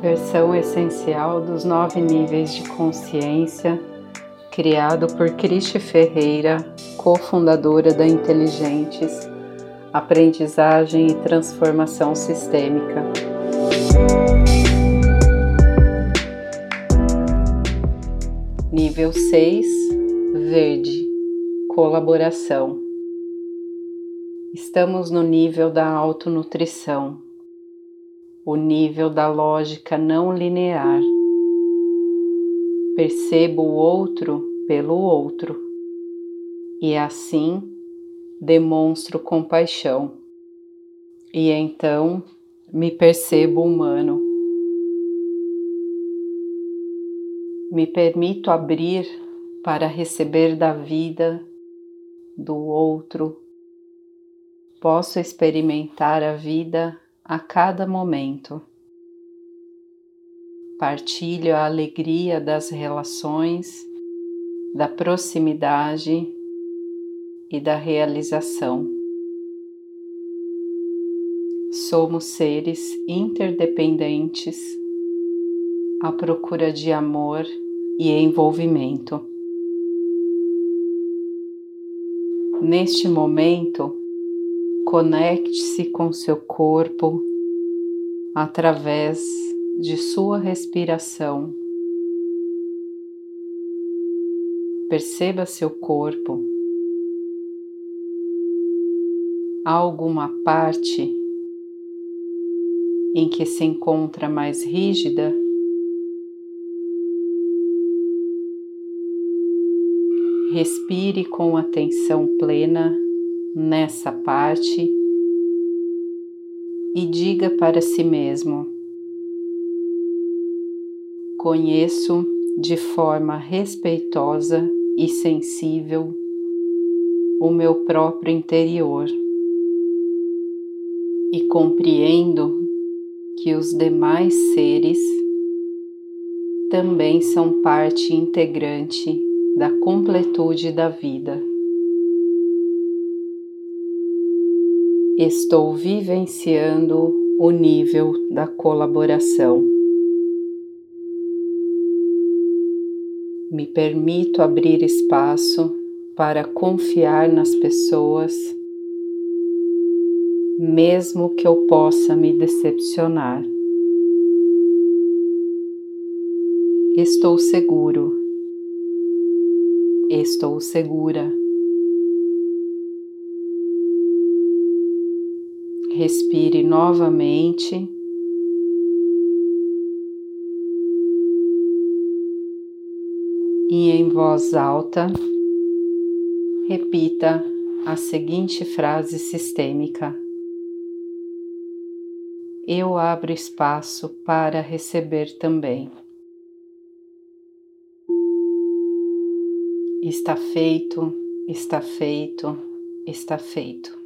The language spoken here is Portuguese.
versão essencial dos nove níveis de consciência, criado por Cristi Ferreira, cofundadora da Inteligentes, Aprendizagem e Transformação Sistêmica. Nível 6 Verde Colaboração Estamos no nível da autonutrição o nível da lógica não linear. Percebo o outro pelo outro e assim demonstro compaixão. E então me percebo humano. Me permito abrir para receber da vida, do outro. Posso experimentar a vida a cada momento. Partilho a alegria das relações, da proximidade e da realização. Somos seres interdependentes à procura de amor e envolvimento. Neste momento, Conecte-se com seu corpo através de sua respiração. Perceba seu corpo. Há alguma parte em que se encontra mais rígida? Respire com atenção plena nessa parte e diga para si mesmo: Conheço de forma respeitosa e sensível o meu próprio interior e compreendo que os demais seres também são parte integrante da completude da vida. Estou vivenciando o nível da colaboração. Me permito abrir espaço para confiar nas pessoas, mesmo que eu possa me decepcionar. Estou seguro, estou segura. Respire novamente. E em voz alta, repita a seguinte frase sistêmica: Eu abro espaço para receber também. Está feito, está feito, está feito.